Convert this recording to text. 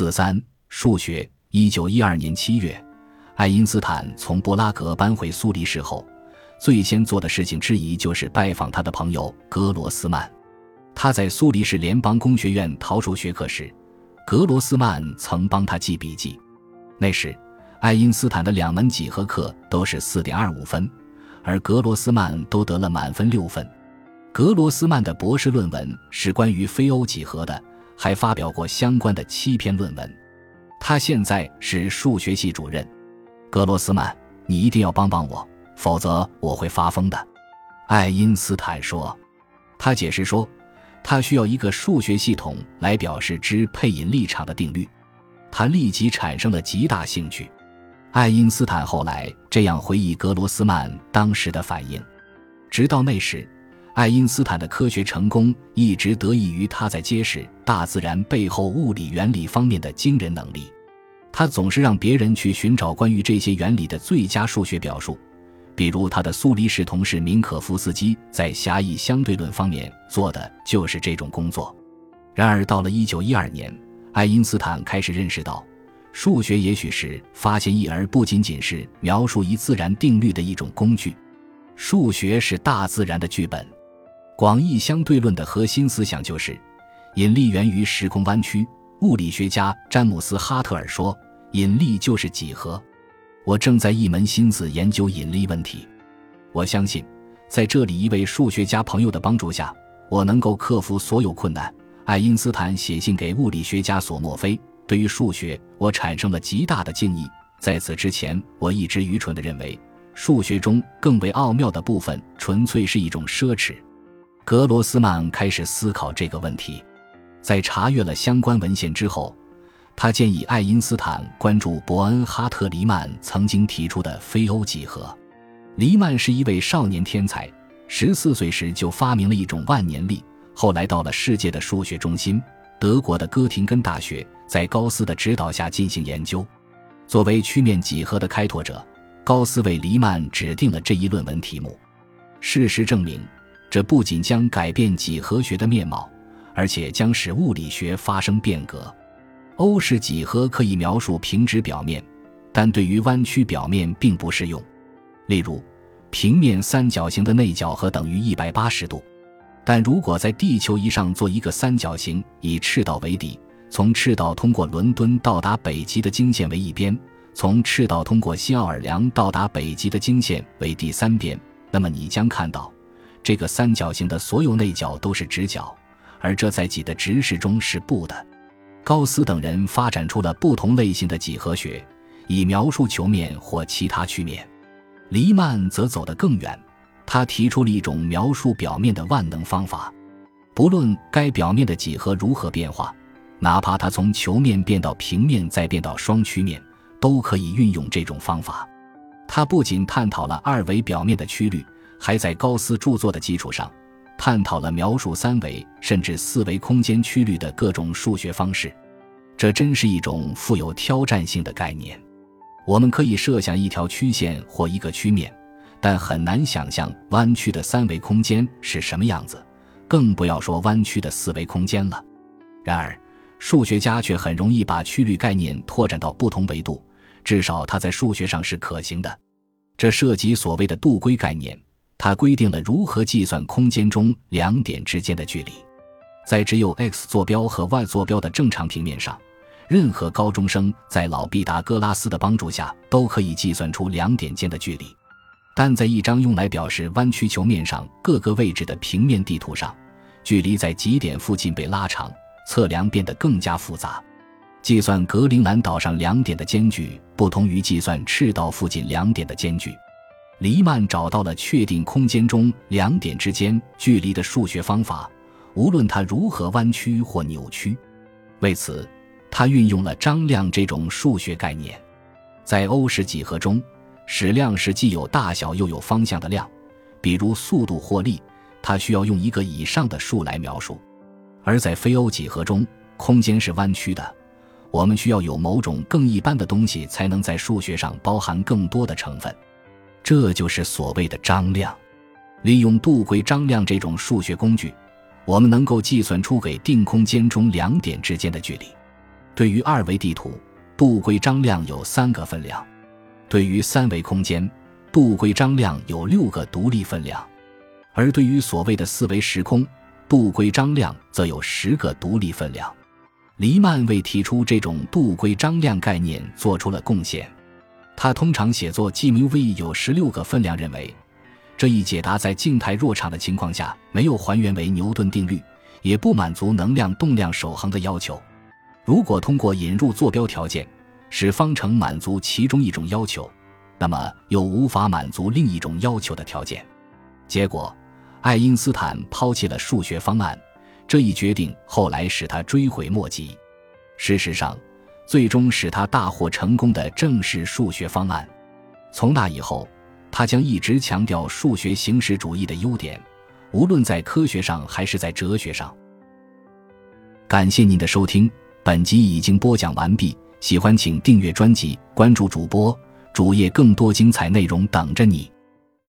四三数学。一九一二年七月，爱因斯坦从布拉格搬回苏黎世后，最先做的事情之一就是拜访他的朋友格罗斯曼。他在苏黎世联邦工学院逃出学课时，格罗斯曼曾帮他记笔记。那时，爱因斯坦的两门几何课都是四点二五分，而格罗斯曼都得了满分六分。格罗斯曼的博士论文是关于非欧几何的，还发表过相关的七篇论文。他现在是数学系主任，格罗斯曼，你一定要帮帮我，否则我会发疯的。爱因斯坦说。他解释说，他需要一个数学系统来表示支配引力场的定律。他立即产生了极大兴趣。爱因斯坦后来这样回忆格罗斯曼当时的反应：直到那时，爱因斯坦的科学成功一直得益于他在揭示大自然背后物理原理方面的惊人能力。他总是让别人去寻找关于这些原理的最佳数学表述，比如他的苏黎世同事明可夫斯基在狭义相对论方面做的就是这种工作。然而，到了1912年，爱因斯坦开始认识到，数学也许是发现一而不仅仅是描述一自然定律的一种工具。数学是大自然的剧本。广义相对论的核心思想就是，引力源于时空弯曲。物理学家詹姆斯·哈特尔说：“引力就是几何。”我正在一门心思研究引力问题。我相信，在这里一位数学家朋友的帮助下，我能够克服所有困难。爱因斯坦写信给物理学家索莫菲：“对于数学，我产生了极大的敬意。在此之前，我一直愚蠢地认为，数学中更为奥妙的部分纯粹是一种奢侈。”格罗斯曼开始思考这个问题。在查阅了相关文献之后，他建议爱因斯坦关注伯恩哈特·黎曼曾经提出的非欧几何。黎曼是一位少年天才，十四岁时就发明了一种万年历，后来到了世界的数学中心——德国的哥廷根大学，在高斯的指导下进行研究。作为曲面几何的开拓者，高斯为黎曼指定了这一论文题目。事实证明，这不仅将改变几何学的面貌。而且将使物理学发生变革。欧式几何可以描述平直表面，但对于弯曲表面并不适用。例如，平面三角形的内角和等于一百八十度，但如果在地球仪上做一个三角形，以赤道为底，从赤道通过伦敦到达北极的经线为一边，从赤道通过新奥尔良到达北极的经线为第三边，那么你将看到，这个三角形的所有内角都是直角。而这在几的直视中是不的。高斯等人发展出了不同类型的几何学，以描述球面或其他曲面。黎曼则走得更远，他提出了一种描述表面的万能方法。不论该表面的几何如何变化，哪怕它从球面变到平面再变到双曲面，都可以运用这种方法。他不仅探讨了二维表面的曲率，还在高斯著作的基础上。探讨了描述三维甚至四维空间曲率的各种数学方式，这真是一种富有挑战性的概念。我们可以设想一条曲线或一个曲面，但很难想象弯曲的三维空间是什么样子，更不要说弯曲的四维空间了。然而，数学家却很容易把曲率概念拓展到不同维度，至少它在数学上是可行的。这涉及所谓的度规概念。它规定了如何计算空间中两点之间的距离，在只有 x 坐标和 y 坐标的正常平面上，任何高中生在老毕达哥拉斯的帮助下都可以计算出两点间的距离。但在一张用来表示弯曲球面上各个位置的平面地图上，距离在极点附近被拉长，测量变得更加复杂。计算格陵兰岛上两点的间距，不同于计算赤道附近两点的间距。黎曼找到了确定空间中两点之间距离的数学方法，无论它如何弯曲或扭曲。为此，他运用了张量这种数学概念。在欧式几何中，矢量是既有大小又有方向的量，比如速度或力，它需要用一个以上的数来描述；而在非欧几何中，空间是弯曲的，我们需要有某种更一般的东西才能在数学上包含更多的成分。这就是所谓的张量。利用度规张量这种数学工具，我们能够计算出给定空间中两点之间的距离。对于二维地图，度规张量有三个分量；对于三维空间，度规张量有六个独立分量；而对于所谓的四维时空，度规张量则有十个独立分量。黎曼为提出这种度规张量概念做出了贡献。他通常写作 G mu V 有十六个分量，认为这一解答在静态弱场的情况下没有还原为牛顿定律，也不满足能量动量守恒的要求。如果通过引入坐标条件，使方程满足其中一种要求，那么又无法满足另一种要求的条件。结果，爱因斯坦抛弃了数学方案。这一决定后来使他追悔莫及。事实上，最终使他大获成功的正是数学方案。从那以后，他将一直强调数学形式主义的优点，无论在科学上还是在哲学上。感谢您的收听。本集已经播讲完毕，喜欢请订阅专辑，关注主播主页，更多精彩内容等着你。